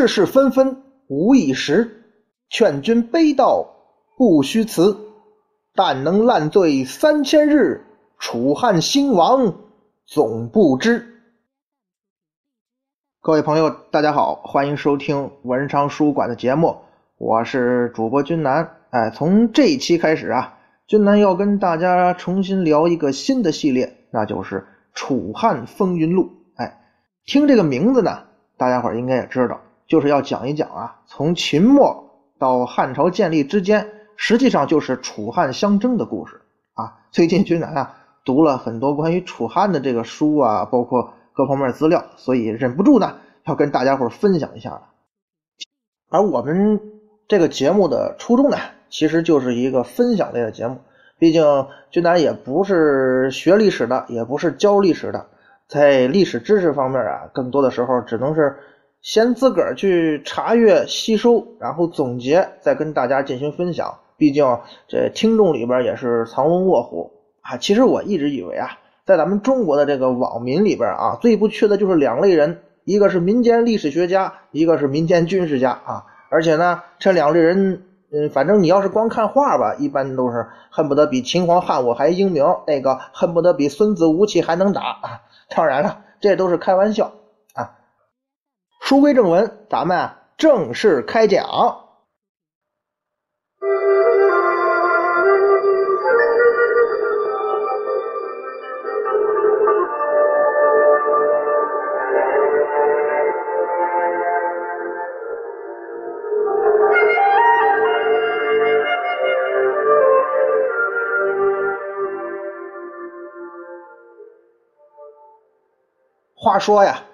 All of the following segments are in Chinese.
世事纷纷无一时，劝君悲道不虚辞。但能烂醉三千日，楚汉兴亡总不知。各位朋友，大家好，欢迎收听文昌书馆的节目，我是主播君南。哎，从这一期开始啊，君南要跟大家重新聊一个新的系列，那就是《楚汉风云录》。哎，听这个名字呢，大家伙应该也知道。就是要讲一讲啊，从秦末到汉朝建立之间，实际上就是楚汉相争的故事啊。最近君南啊读了很多关于楚汉的这个书啊，包括各方面资料，所以忍不住呢要跟大家伙分享一下。而我们这个节目的初衷呢，其实就是一个分享类的节目。毕竟君南也不是学历史的，也不是教历史的，在历史知识方面啊，更多的时候只能是。先自个儿去查阅、吸收，然后总结，再跟大家进行分享。毕竟这听众里边也是藏龙卧虎啊。其实我一直以为啊，在咱们中国的这个网民里边啊，最不缺的就是两类人，一个是民间历史学家，一个是民间军事家啊。而且呢，这两类人，嗯，反正你要是光看画吧，一般都是恨不得比秦皇汉武还英明，那个恨不得比孙子吴起还能打啊。当然了，这都是开玩笑。书归正文，咱们正式开讲。话说呀。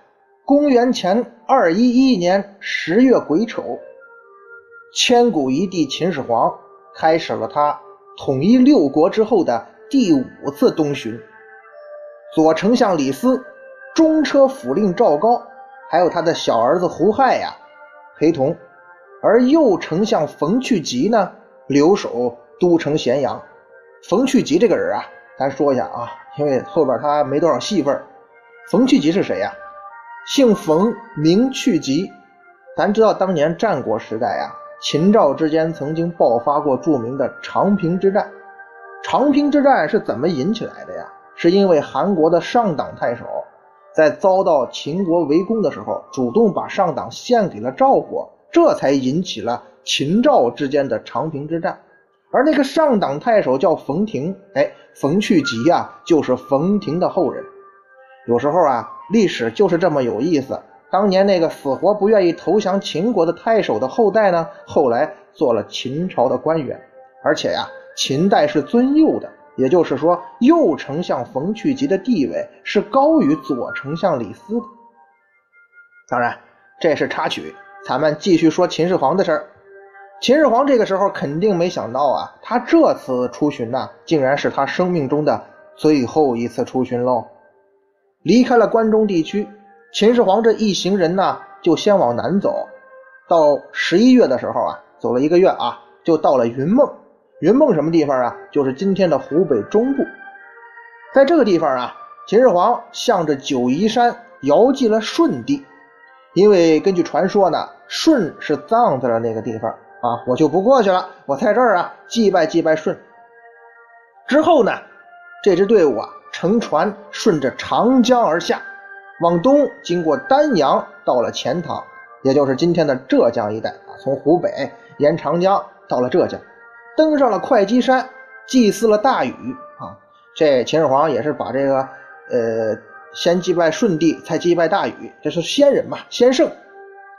公元前二一一年十月癸丑，千古一帝秦始皇开始了他统一六国之后的第五次东巡。左丞相李斯、中车府令赵高，还有他的小儿子胡亥呀，陪同；而右丞相冯去疾呢，留守都城咸阳。冯去疾这个人啊，咱说一下啊，因为后边他没多少戏份。冯去疾是谁呀？姓冯，名去疾。咱知道当年战国时代啊，秦赵之间曾经爆发过著名的长平之战。长平之战是怎么引起来的呀？是因为韩国的上党太守在遭到秦国围攻的时候，主动把上党献给了赵国，这才引起了秦赵之间的长平之战。而那个上党太守叫冯亭，哎，冯去疾呀，就是冯亭的后人。有时候啊。历史就是这么有意思。当年那个死活不愿意投降秦国的太守的后代呢，后来做了秦朝的官员，而且呀，秦代是尊右的，也就是说，右丞相冯去疾的地位是高于左丞相李斯的。当然，这是插曲，咱们继续说秦始皇的事儿。秦始皇这个时候肯定没想到啊，他这次出巡呢，竟然是他生命中的最后一次出巡喽。离开了关中地区，秦始皇这一行人呢，就先往南走。到十一月的时候啊，走了一个月啊，就到了云梦。云梦什么地方啊？就是今天的湖北中部。在这个地方啊，秦始皇向着九夷山遥祭了舜帝，因为根据传说呢，舜是葬在了那个地方啊，我就不过去了，我在这儿啊祭拜祭拜舜。之后呢，这支队伍啊。乘船顺着长江而下，往东经过丹阳，到了钱塘，也就是今天的浙江一带啊。从湖北沿长江到了浙江，登上了会稽山，祭祀了大禹啊。这秦始皇也是把这个呃，先祭拜舜帝，才祭拜大禹，这是先人嘛，先圣，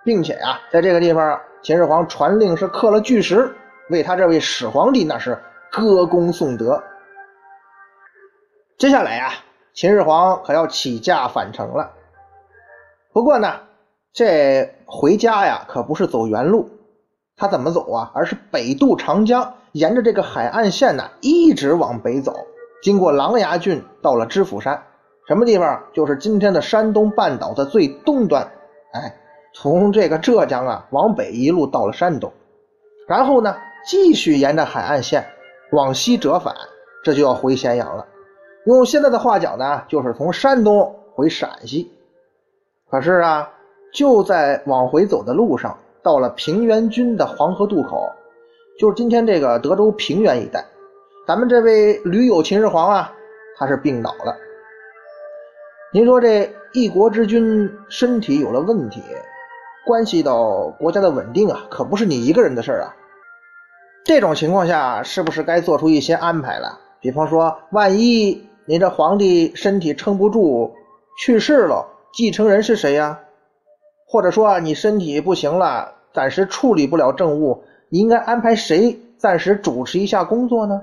并且呀，在这个地方，秦始皇传令是刻了巨石，为他这位始皇帝那是歌功颂德。接下来呀，秦始皇可要起驾返程了。不过呢，这回家呀可不是走原路，他怎么走啊？而是北渡长江，沿着这个海岸线呢，一直往北走，经过琅琊郡，到了知府山，什么地方？就是今天的山东半岛的最东端。哎，从这个浙江啊往北一路到了山东，然后呢，继续沿着海岸线往西折返，这就要回咸阳了。用现在的话讲呢，就是从山东回陕西。可是啊，就在往回走的路上，到了平原郡的黄河渡口，就是今天这个德州平原一带。咱们这位驴友秦始皇啊，他是病倒了。您说这一国之君身体有了问题，关系到国家的稳定啊，可不是你一个人的事儿啊。这种情况下，是不是该做出一些安排了？比方说，万一您这皇帝身体撑不住去世了，继承人是谁呀？或者说你身体不行了，暂时处理不了政务，你应该安排谁暂时主持一下工作呢？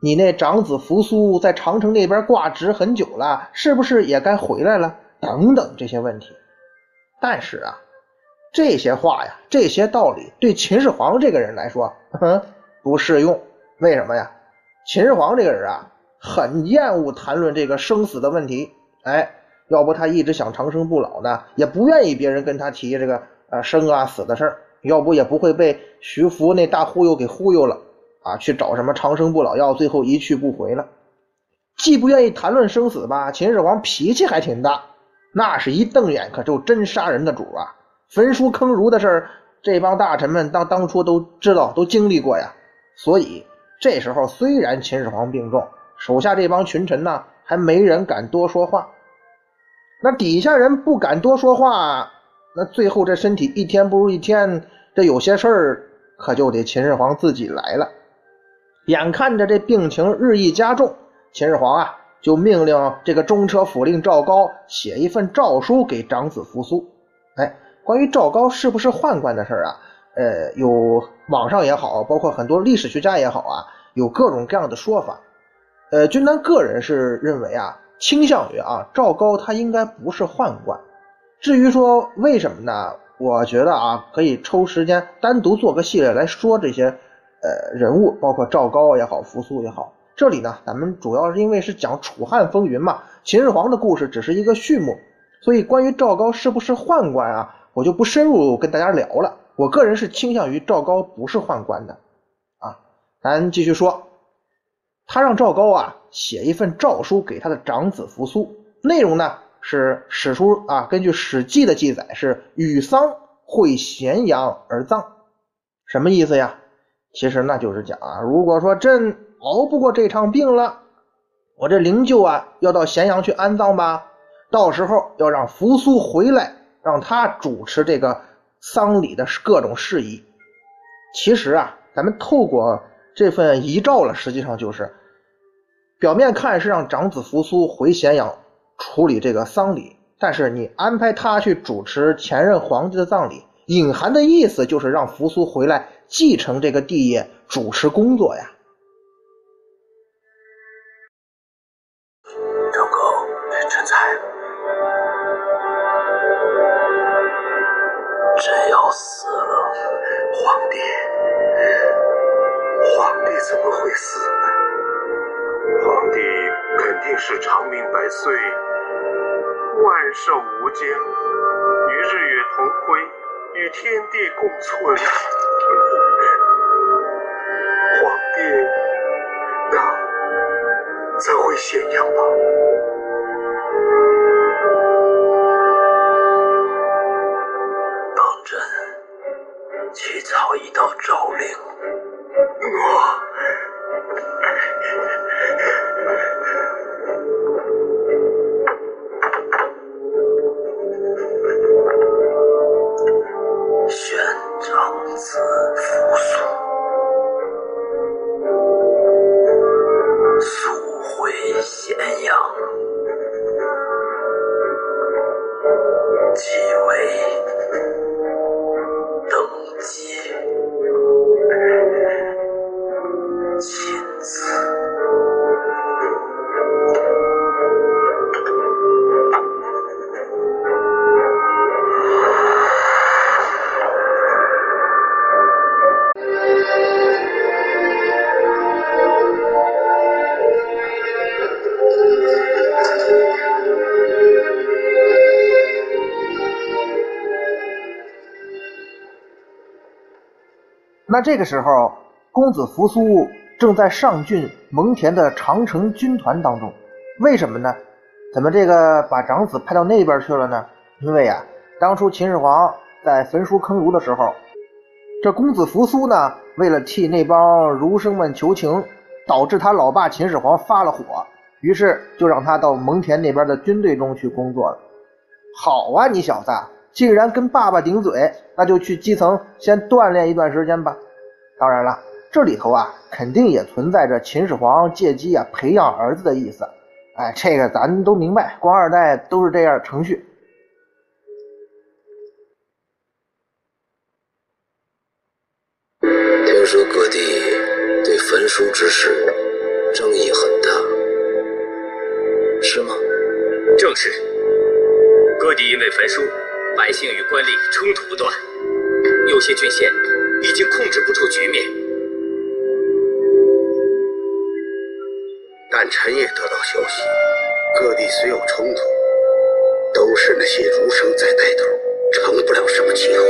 你那长子扶苏在长城那边挂职很久了，是不是也该回来了？等等这些问题。但是啊，这些话呀，这些道理对秦始皇这个人来说不适用。为什么呀？秦始皇这个人啊，很厌恶谈论这个生死的问题。哎。要不他一直想长生不老呢，也不愿意别人跟他提这个呃生啊死的事儿，要不也不会被徐福那大忽悠给忽悠了啊，去找什么长生不老药，最后一去不回了。既不愿意谈论生死吧，秦始皇脾气还挺大，那是一瞪眼可就真杀人的主啊！焚书坑儒的事儿，这帮大臣们当当初都知道，都经历过呀。所以这时候虽然秦始皇病重，手下这帮群臣呢，还没人敢多说话。那底下人不敢多说话，那最后这身体一天不如一天，这有些事儿可就得秦始皇自己来了。眼看着这病情日益加重，秦始皇啊就命令这个中车府令赵高写一份诏书给长子扶苏。哎，关于赵高是不是宦官的事儿啊，呃，有网上也好，包括很多历史学家也好啊，有各种各样的说法。呃，君南个人是认为啊。倾向于啊，赵高他应该不是宦官。至于说为什么呢？我觉得啊，可以抽时间单独做个系列来说这些呃人物，包括赵高也好，扶苏也好。这里呢，咱们主要是因为是讲楚汉风云嘛，秦始皇的故事只是一个序幕，所以关于赵高是不是宦官啊，我就不深入跟大家聊了。我个人是倾向于赵高不是宦官的啊。咱继续说。他让赵高啊写一份诏书给他的长子扶苏，内容呢是史书啊根据《史记》的记载是与丧会咸阳而葬，什么意思呀？其实那就是讲啊，如果说朕熬不过这场病了，我这灵柩啊要到咸阳去安葬吧，到时候要让扶苏回来，让他主持这个丧礼的各种事宜。其实啊，咱们透过。这份遗诏了，实际上就是表面看是让长子扶苏回咸阳处理这个丧礼，但是你安排他去主持前任皇帝的葬礼，隐含的意思就是让扶苏回来继承这个帝业，主持工作呀。万寿无疆，与日月同辉，与天地共存。皇帝，那在回咸阳吧？那这个时候，公子扶苏正在上郡蒙恬的长城军团当中。为什么呢？怎么这个把长子派到那边去了呢？因为啊，当初秦始皇在焚书坑儒的时候，这公子扶苏呢，为了替那帮儒生们求情，导致他老爸秦始皇发了火，于是就让他到蒙恬那边的军队中去工作了。好啊，你小子竟然跟爸爸顶嘴，那就去基层先锻炼一段时间吧。当然了，这里头啊，肯定也存在着秦始皇借机啊培养儿子的意思。哎，这个咱都明白，官二代都是这样程序。听说各地对焚书之事争议很大，是吗？正是。各地因为焚书，百姓与官吏冲突不断，有些郡县已经控制不住局面。但臣也得到消息，各地虽有冲突，都是那些儒生在带头，成不了什么气候。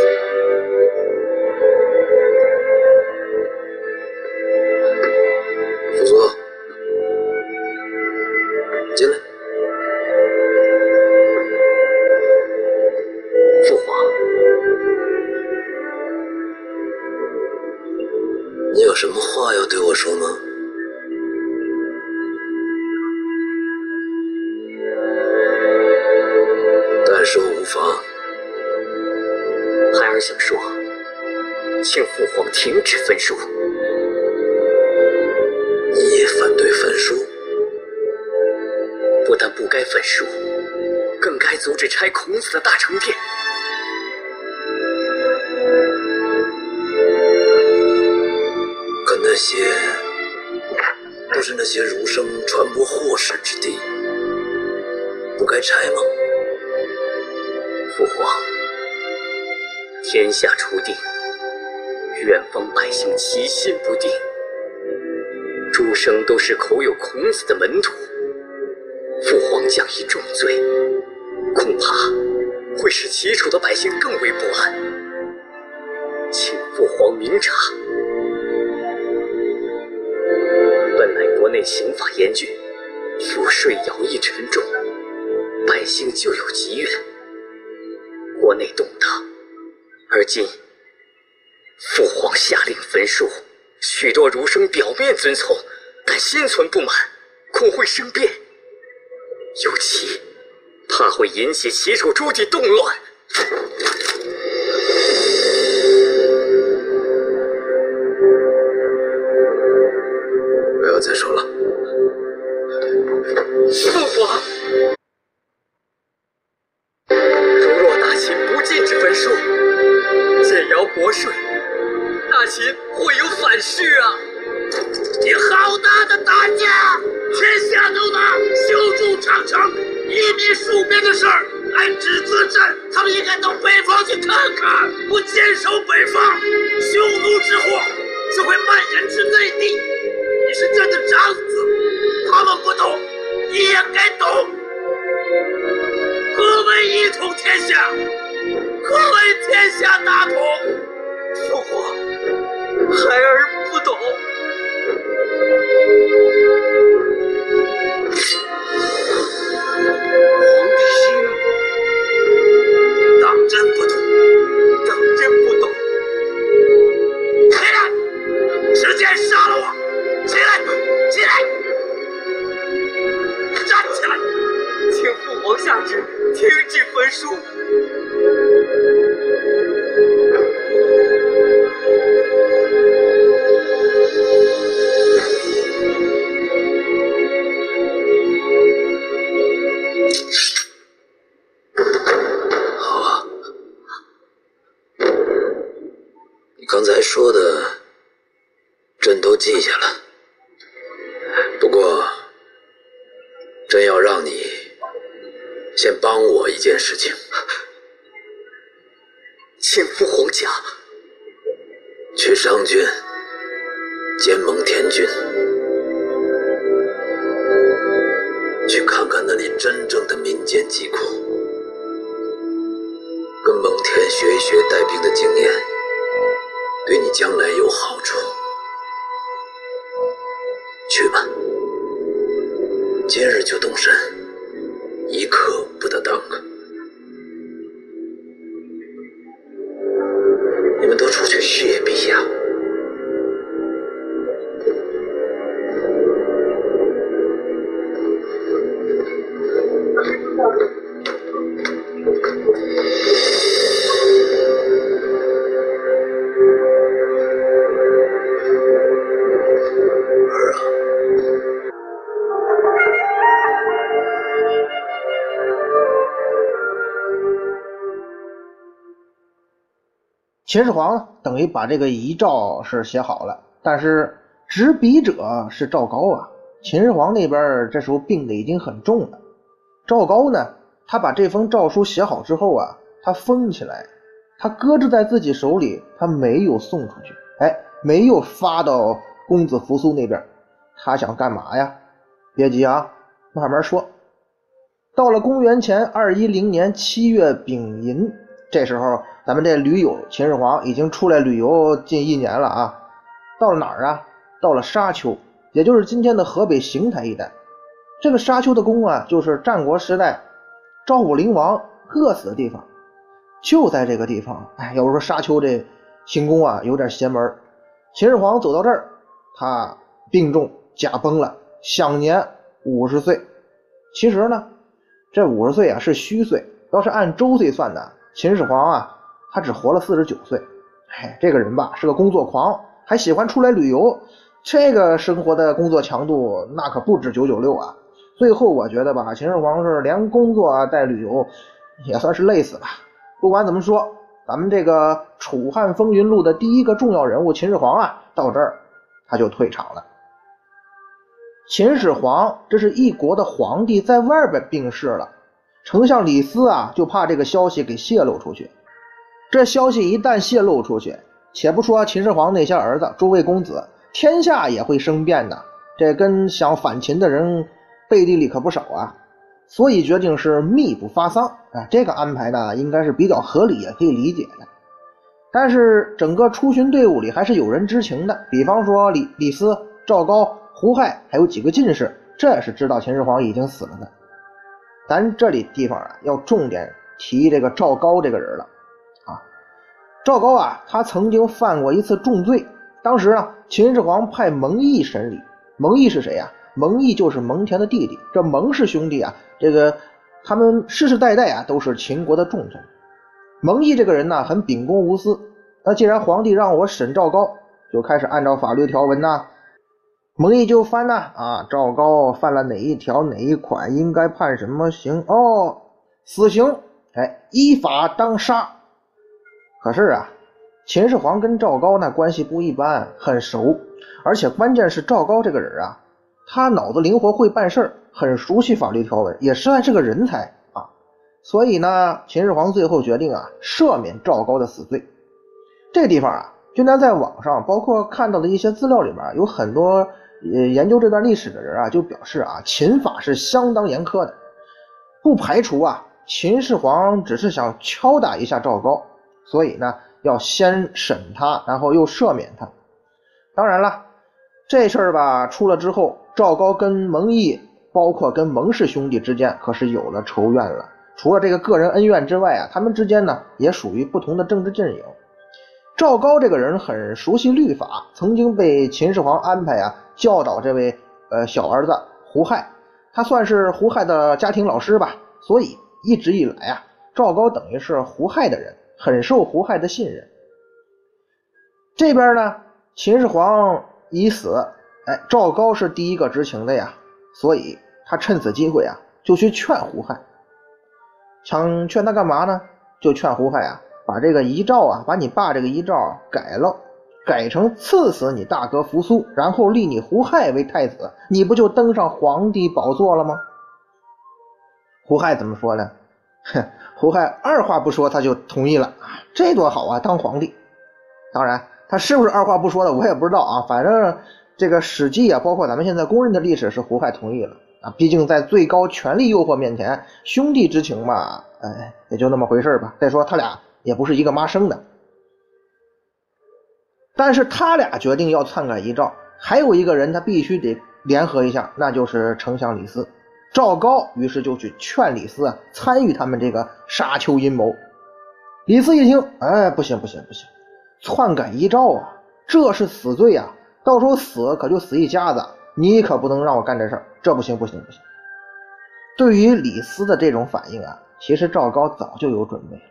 请父皇停止焚书。你也反对焚书？不但不该焚书，更该阻止拆孔子的大成殿。可那些都是那些儒生传播祸事之地，不该拆吗？父皇，天下初定，远方百姓其心不定，诸生都是口有孔子的门徒，许多儒生表面遵从，但心存不满，恐会生变，尤其怕会引起齐楚诸地动乱。不要再说了。去看看那里真正的民间疾苦，跟蒙恬学一学带兵的经验，对你将来有好处。去吧，今日就动身，秦始皇等于把这个遗诏是写好了，但是执笔者是赵高啊。秦始皇那边这时候病的已经很重了，赵高呢，他把这封诏书写好之后啊，他封起来，他搁置在自己手里，他没有送出去，哎，没有发到公子扶苏那边。他想干嘛呀？别急啊，慢慢说。到了公元前二一零年七月丙寅，这时候咱们这驴友秦始皇已经出来旅游近一年了啊。到了哪儿啊？到了沙丘，也就是今天的河北邢台一带。这个沙丘的宫啊，就是战国时代赵武灵王饿死的地方，就在这个地方。哎，要说沙丘这行宫啊，有点邪门。秦始皇走到这儿，他病重。驾崩了，享年五十岁。其实呢，这五十岁啊是虚岁，要是按周岁算的，秦始皇啊他只活了四十九岁。哎，这个人吧是个工作狂，还喜欢出来旅游，这个生活的工作强度那可不止九九六啊。最后我觉得吧，秦始皇是连工作啊带旅游，也算是累死了。不管怎么说，咱们这个《楚汉风云录》的第一个重要人物秦始皇啊，到这儿他就退场了。秦始皇这是一国的皇帝，在外边病逝了，丞相李斯啊就怕这个消息给泄露出去。这消息一旦泄露出去，且不说秦始皇那些儿子、诸位公子，天下也会生变的。这跟想反秦的人背地里可不少啊。所以决定是密不发丧啊，这个安排呢应该是比较合理，也可以理解的。但是整个出巡队伍里还是有人知情的，比方说李李斯、赵高。胡亥还有几个进士，这是知道秦始皇已经死了的。咱这里地方啊，要重点提这个赵高这个人了啊。赵高啊，他曾经犯过一次重罪。当时啊，秦始皇派蒙毅审理。蒙毅是谁呀？蒙毅就是蒙恬的弟弟。这蒙氏兄弟啊，这个他们世世代代啊都是秦国的重臣。蒙毅这个人呢，很秉公无私。那既然皇帝让我审赵高，就开始按照法律条文呢。蒙毅就翻呐啊，赵高犯了哪一条哪一款，应该判什么刑？哦，死刑！哎，依法当杀。可是啊，秦始皇跟赵高那关系不一般，很熟，而且关键是赵高这个人啊，他脑子灵活，会办事很熟悉法律条文，也实在是个人才啊。所以呢，秦始皇最后决定啊，赦免赵高的死罪。这个地方啊，就咱在网上，包括看到的一些资料里面，有很多。呃，研究这段历史的人啊，就表示啊，秦法是相当严苛的，不排除啊，秦始皇只是想敲打一下赵高，所以呢，要先审他，然后又赦免他。当然了，这事儿吧出了之后，赵高跟蒙毅，包括跟蒙氏兄弟之间，可是有了仇怨了。除了这个个人恩怨之外啊，他们之间呢，也属于不同的政治阵营。赵高这个人很熟悉律法，曾经被秦始皇安排啊教导这位呃小儿子胡亥，他算是胡亥的家庭老师吧。所以一直以来啊，赵高等于是胡亥的人，很受胡亥的信任。这边呢，秦始皇已死，哎，赵高是第一个知情的呀，所以他趁此机会啊，就去劝胡亥。想劝他干嘛呢？就劝胡亥啊。把这个遗诏啊，把你爸这个遗诏改了，改成赐死你大哥扶苏，然后立你胡亥为太子，你不就登上皇帝宝座了吗？胡亥怎么说呢？哼，胡亥二话不说他就同意了，这多好啊，当皇帝。当然，他是不是二话不说的，我也不知道啊。反正这个《史记》啊，包括咱们现在公认的历史是胡亥同意了啊。毕竟在最高权力诱惑面前，兄弟之情嘛，哎，也就那么回事吧。再说他俩。也不是一个妈生的，但是他俩决定要篡改遗诏，还有一个人他必须得联合一下，那就是丞相李斯。赵高于是就去劝李斯啊，参与他们这个沙丘阴谋。李斯一听，哎，不行不行不行，篡改遗诏啊，这是死罪啊，到时候死可就死一家子，你可不能让我干这事，这不行不行不行。对于李斯的这种反应啊，其实赵高早就有准备了。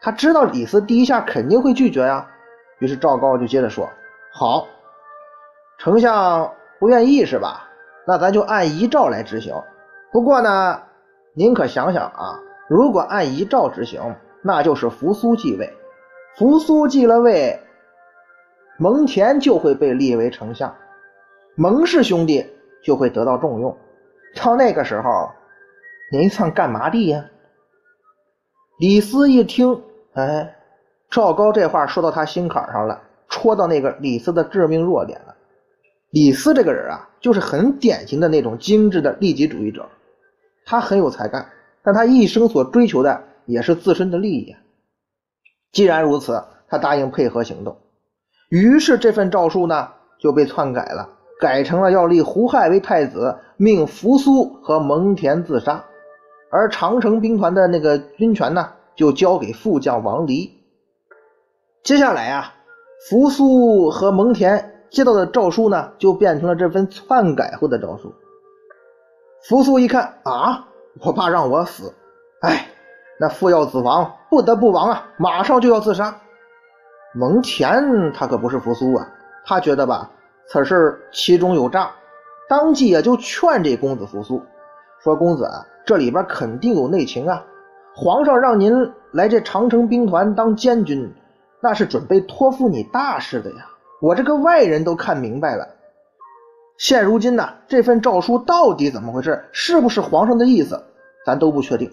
他知道李斯第一下肯定会拒绝呀，于是赵高就接着说：“好，丞相不愿意是吧？那咱就按遗诏来执行。不过呢，您可想想啊，如果按遗诏执行，那就是扶苏继位。扶苏继了位，蒙恬就会被立为丞相，蒙氏兄弟就会得到重用。到那个时候，您算干嘛的呀？李斯一听，哎，赵高这话说到他心坎上了，戳到那个李斯的致命弱点了。李斯这个人啊，就是很典型的那种精致的利己主义者，他很有才干，但他一生所追求的也是自身的利益。既然如此，他答应配合行动，于是这份诏书呢就被篡改了，改成了要立胡亥为太子，命扶苏和蒙恬自杀，而长城兵团的那个军权呢就交给副将王离。接下来啊，扶苏和蒙恬。接到的诏书呢，就变成了这份篡改后的诏书。扶苏一看啊，我爸让我死，哎，那父要子亡，不得不亡啊，马上就要自杀。蒙恬他可不是扶苏啊，他觉得吧，此事其中有诈，当即也就劝这公子扶苏说：“公子啊，这里边肯定有内情啊，皇上让您来这长城兵团当监军，那是准备托付你大事的呀。”我这个外人都看明白了，现如今呢，这份诏书到底怎么回事？是不是皇上的意思？咱都不确定。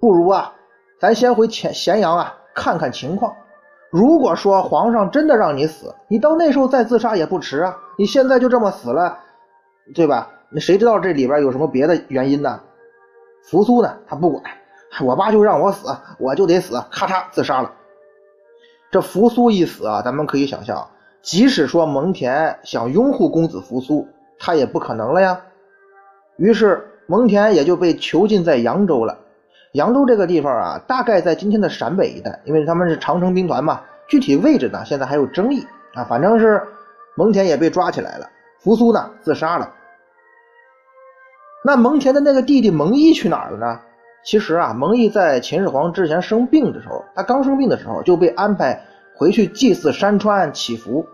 不如啊，咱先回咸咸阳啊，看看情况。如果说皇上真的让你死，你到那时候再自杀也不迟啊。你现在就这么死了，对吧？那谁知道这里边有什么别的原因呢？扶苏呢，他不管，我爸就让我死，我就得死，咔嚓自杀了。这扶苏一死啊，咱们可以想象。即使说蒙恬想拥护公子扶苏，他也不可能了呀。于是蒙恬也就被囚禁在扬州了。扬州这个地方啊，大概在今天的陕北一带，因为他们是长城兵团嘛。具体位置呢，现在还有争议啊。反正是蒙恬也被抓起来了，扶苏呢自杀了。那蒙恬的那个弟弟蒙毅去哪儿了呢？其实啊，蒙毅在秦始皇之前生病的时候，他刚生病的时候就被安排。回去祭祀山川祈福，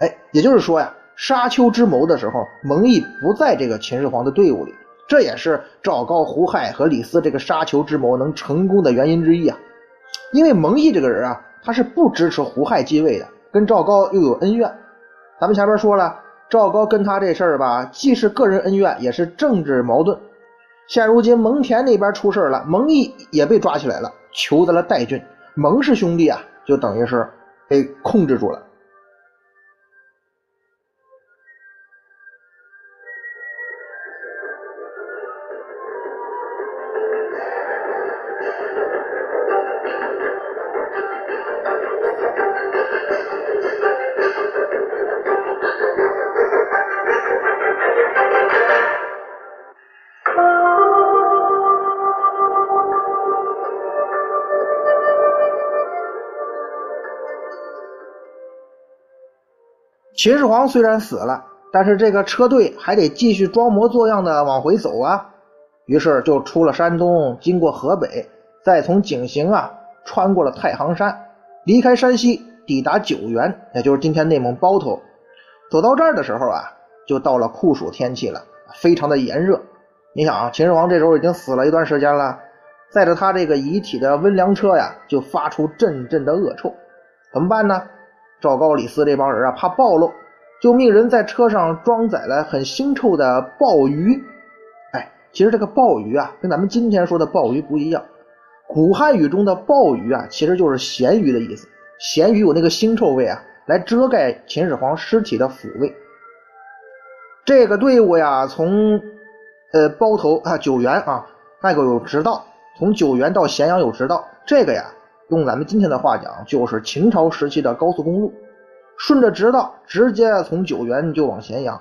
哎，也就是说呀，沙丘之谋的时候，蒙毅不在这个秦始皇的队伍里，这也是赵高、胡亥和李斯这个沙丘之谋能成功的原因之一啊。因为蒙毅这个人啊，他是不支持胡亥继位的，跟赵高又有恩怨。咱们前面说了，赵高跟他这事儿吧，既是个人恩怨，也是政治矛盾。现如今蒙恬那边出事了，蒙毅也被抓起来了，囚在了代郡。蒙氏兄弟啊。就等于是被控制住了。秦始皇虽然死了，但是这个车队还得继续装模作样的往回走啊。于是就出了山东，经过河北，再从井陉啊穿过了太行山，离开山西，抵达九原，也就是今天内蒙包头。走到这儿的时候啊，就到了酷暑天气了，非常的炎热。你想啊，秦始皇这时候已经死了一段时间了，载着他这个遗体的温凉车呀，就发出阵阵的恶臭，怎么办呢？赵高、李斯这帮人啊，怕暴露，就命人在车上装载了很腥臭的鲍鱼。哎，其实这个鲍鱼啊，跟咱们今天说的鲍鱼不一样。古汉语中的鲍鱼啊，其实就是咸鱼的意思。咸鱼有那个腥臭味啊，来遮盖秦始皇尸体的腐味。这个队伍呀，从呃包头啊九原啊，那个有直道，从九原到咸阳有直道。这个呀。用咱们今天的话讲，就是秦朝时期的高速公路，顺着直道直接从九原就往咸阳，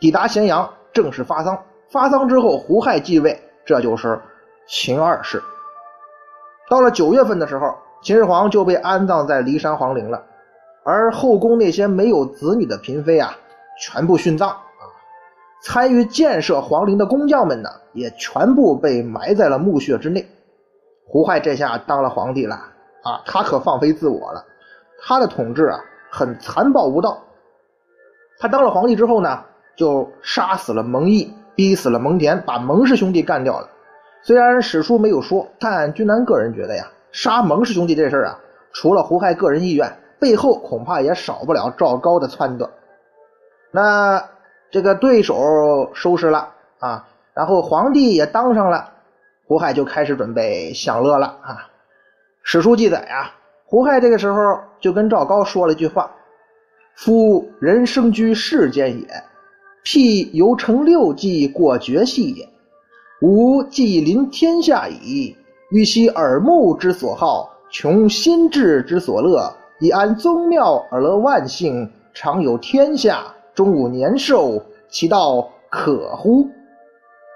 抵达咸阳正式发丧。发丧之后，胡亥继位，这就是秦二世。到了九月份的时候，秦始皇就被安葬在骊山皇陵了，而后宫那些没有子女的嫔妃啊，全部殉葬啊。参与建设皇陵的工匠们呢，也全部被埋在了墓穴之内。胡亥这下当了皇帝了啊，他可放飞自我了。他的统治啊，很残暴无道。他当了皇帝之后呢，就杀死了蒙毅，逼死了蒙恬，把蒙氏兄弟干掉了。虽然史书没有说，但君南个人觉得呀，杀蒙氏兄弟这事儿啊，除了胡亥个人意愿，背后恐怕也少不了赵高的撺掇。那这个对手收拾了啊，然后皇帝也当上了，胡亥就开始准备享乐了啊。史书记载啊，胡亥这个时候就跟赵高说了一句话：“夫人生居世间也，辟犹成六计过绝戏也。吾既临天下矣，欲悉耳目之所好，穷心智之所乐，以安宗庙而乐万姓，常有天下。”终吾年寿，其道可乎？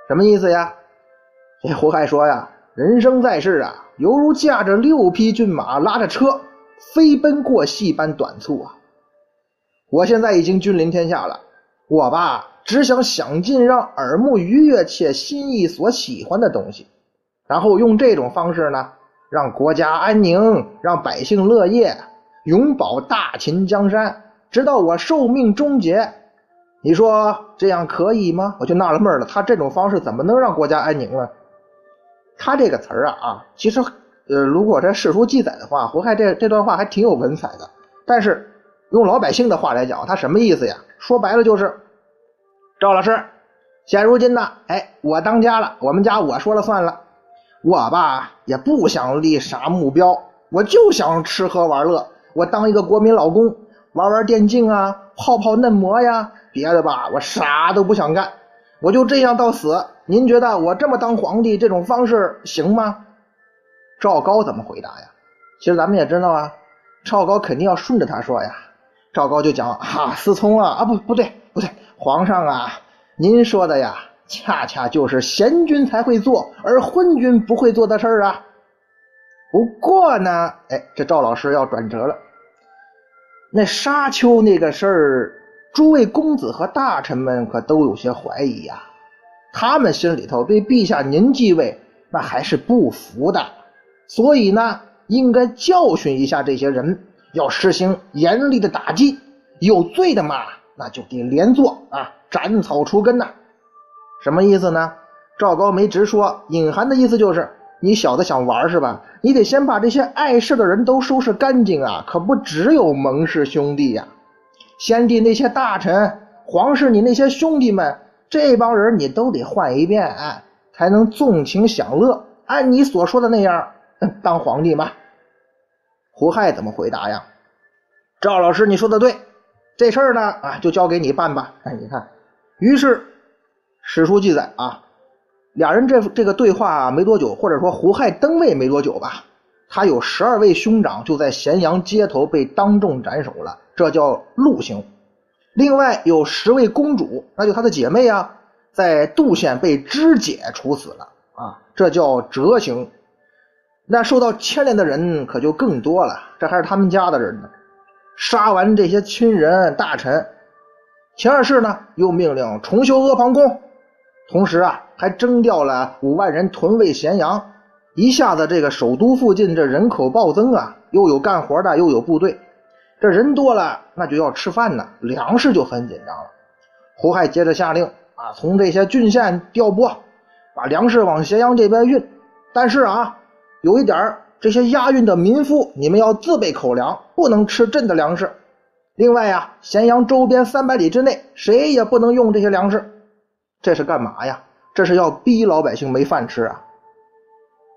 什么意思呀？这胡亥说呀：“人生在世啊，犹如驾着六匹骏马，拉着车飞奔过隙般短促啊！我现在已经君临天下了，我吧，只想想尽让耳目愉悦且心意所喜欢的东西，然后用这种方式呢，让国家安宁，让百姓乐业，永保大秦江山。”直到我寿命终结，你说这样可以吗？我就纳了闷了，他这种方式怎么能让国家安宁呢？他这个词儿啊啊，其实呃，如果这史书记载的话，胡亥这这段话还挺有文采的。但是用老百姓的话来讲，他什么意思呀？说白了就是，赵老师，现如今呢，哎，我当家了，我们家我说了算了，我吧也不想立啥目标，我就想吃喝玩乐，我当一个国民老公。玩玩电竞啊，泡泡嫩模呀，别的吧，我啥都不想干，我就这样到死。您觉得我这么当皇帝这种方式行吗？赵高怎么回答呀？其实咱们也知道啊，赵高肯定要顺着他说呀。赵高就讲哈，思聪啊，啊不不对不对，皇上啊，您说的呀，恰恰就是贤君才会做，而昏君不会做的事儿啊。不过呢，哎，这赵老师要转折了。那沙丘那个事儿，诸位公子和大臣们可都有些怀疑呀。他们心里头对陛下您继位那还是不服的，所以呢，应该教训一下这些人，要实行严厉的打击。有罪的嘛，那就得连坐啊，斩草除根呐。什么意思呢？赵高没直说，隐含的意思就是。你小子想玩是吧？你得先把这些碍事的人都收拾干净啊！可不只有蒙氏兄弟呀，先帝那些大臣、皇室，你那些兄弟们，这帮人你都得换一遍，才能纵情享乐。按你所说的那样当皇帝吗。胡亥怎么回答呀？赵老师，你说的对，这事儿呢啊，就交给你办吧。哎，你看，于是史书记载啊。俩人这这个对话没多久，或者说胡亥登位没多久吧，他有十二位兄长就在咸阳街头被当众斩首了，这叫戮刑。另外有十位公主，那就他的姐妹啊，在杜县被肢解处死了啊，这叫折刑。那受到牵连的人可就更多了，这还是他们家的人呢。杀完这些亲人大臣，秦二世呢又命令重修阿房宫。同时啊，还征调了五万人屯卫咸阳，一下子这个首都附近这人口暴增啊，又有干活的，又有部队，这人多了，那就要吃饭呢，粮食就很紧张了。胡亥接着下令啊，从这些郡县调拨，把粮食往咸阳这边运。但是啊，有一点这些押运的民夫，你们要自备口粮，不能吃朕的粮食。另外呀，咸阳周边三百里之内，谁也不能用这些粮食。这是干嘛呀？这是要逼老百姓没饭吃啊！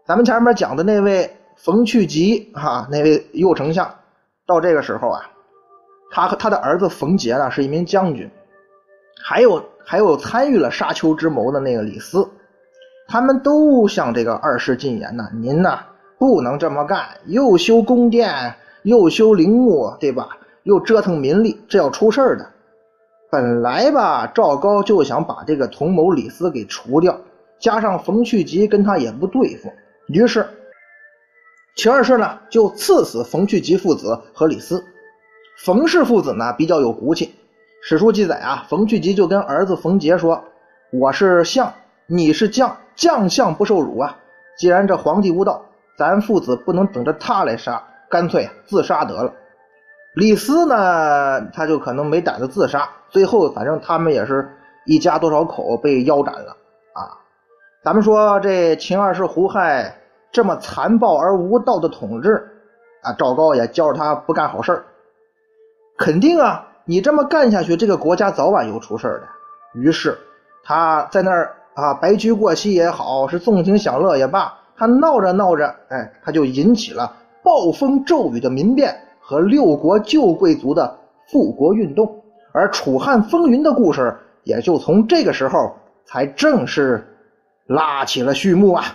咱们前面讲的那位冯去疾哈，那位右丞相，到这个时候啊，他和他的儿子冯杰呢是一名将军，还有还有参与了沙丘之谋的那个李斯，他们都向这个二世进言呢：您呢不能这么干，又修宫殿，又修陵墓，对吧？又折腾民力，这要出事的。本来吧，赵高就想把这个同谋李斯给除掉，加上冯去疾跟他也不对付，于是秦二世呢就赐死冯去疾父子和李斯。冯氏父子呢比较有骨气，史书记载啊，冯去疾就跟儿子冯杰说：“我是相，你是将，将相不受辱啊！既然这皇帝无道，咱父子不能等着他来杀，干脆自杀得了。”李斯呢，他就可能没胆子自杀。最后，反正他们也是一家多少口被腰斩了啊！咱们说这秦二世胡亥这么残暴而无道的统治，啊，赵高也教着他不干好事儿。肯定啊，你这么干下去，这个国家早晚有出事的。于是他在那儿啊，白驹过隙也好，是纵情享乐也罢，他闹着闹着，哎，他就引起了暴风骤雨的民变和六国旧贵族的复国运动，而楚汉风云的故事也就从这个时候才正式拉起了序幕啊。